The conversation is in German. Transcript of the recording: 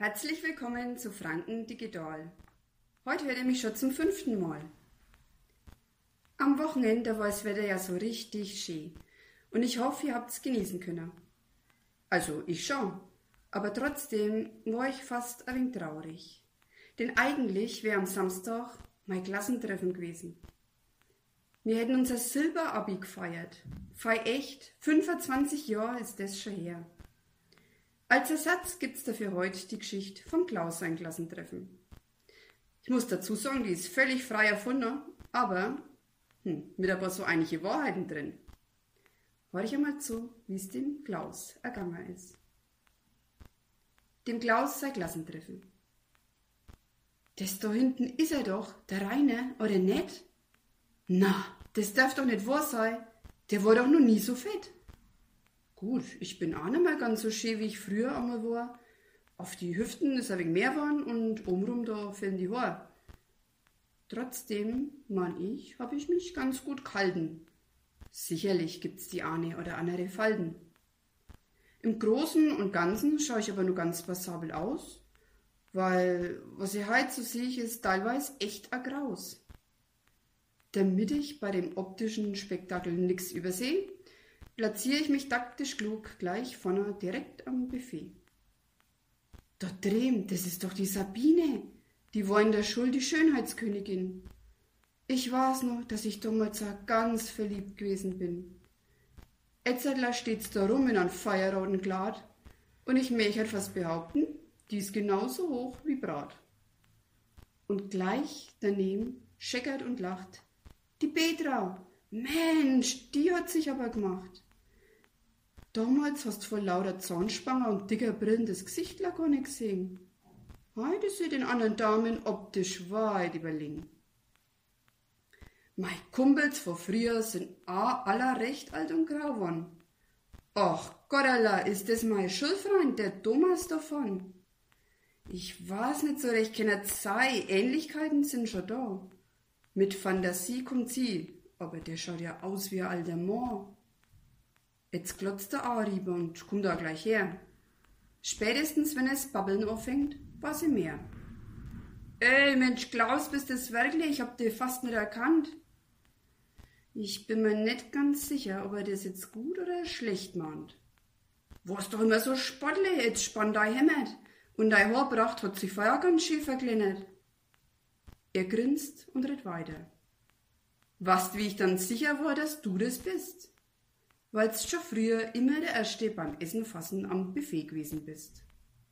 Herzlich willkommen zu Franken Digital. Heute hört ihr mich schon zum fünften Mal. Am Wochenende war das Wetter ja so richtig schön und ich hoffe, ihr habt es genießen können. Also ich schon, aber trotzdem war ich fast ein wenig traurig. Denn eigentlich wäre am Samstag mein Klassentreffen gewesen. Wir hätten unser Silberabi gefeiert. Fei echt, 25 Jahre ist das schon her. Als Ersatz gibt's dafür heute die Geschichte vom Klaus sein. Ich muss dazu sagen, die ist völlig frei erfunden, aber hm, mit ein paar so einige Wahrheiten drin. Hör ich einmal zu, wie es dem Klaus ergangen ist. Dem Klaus sein Klassentreffen. Das da hinten ist er doch, der Reine, oder nicht? Na, das darf doch nicht wahr sein. Der war doch noch nie so fett. Gut, ich bin auch nicht mehr ganz so schön, wie ich früher einmal war. Auf die Hüften ist ein wenig mehr geworden und obenrum da fehlen die Haare. Trotzdem, mein ich, habe ich mich ganz gut gehalten. Sicherlich gibt's die eine oder andere Falten. Im Großen und Ganzen schaue ich aber nur ganz passabel aus, weil was ich heute so sehe, ist teilweise echt a Graus. Damit ich bei dem optischen Spektakel nix übersehe, platziere ich mich taktisch klug gleich vorne direkt am Buffet. Dort drüben, das ist doch die Sabine. Die war in der Schule die Schönheitskönigin. Ich weiß noch, dass ich damals ganz verliebt gewesen bin. Etzertler steht's da rum in einem feierroten Glad und ich möchte halt fast behaupten, die ist genauso hoch wie Brat. Und gleich daneben scheckert und lacht. Die Petra! Mensch, die hat sich aber gemacht. Damals hast du vor lauter Zahnspange und dicker Brillen das Gesicht gar nicht gesehen. Heute sieht den anderen Damen optisch weit überlegen. Mei Kumpels von früher sind a aller recht alt und grau geworden. Ach Gottala, ist das mein Schulfreund, der Thomas davon? Ich weiß nicht so recht, kenner sei, Ähnlichkeiten sind schon da. Mit Fantasie kommt sie, aber der schaut ja aus wie ein alter Mann. Jetzt glotzt der Aribe und kommt da gleich her. Spätestens, wenn es Babbeln anfängt, war sie mehr. Ey, Mensch, Klaus, bist das wirklich? Ich hab dich fast nicht erkannt. Ich bin mir nicht ganz sicher, ob er das jetzt gut oder schlecht meint. Warst doch immer so spottle, jetzt spann dein Hemd. Und dein Haarpracht hat sich vorher ganz schön verkleinert. Er grinst und redet weiter. Was, wie ich dann sicher war, dass du das bist? Weil's schon früher immer der Erste beim Essen fassen am Buffet gewesen bist.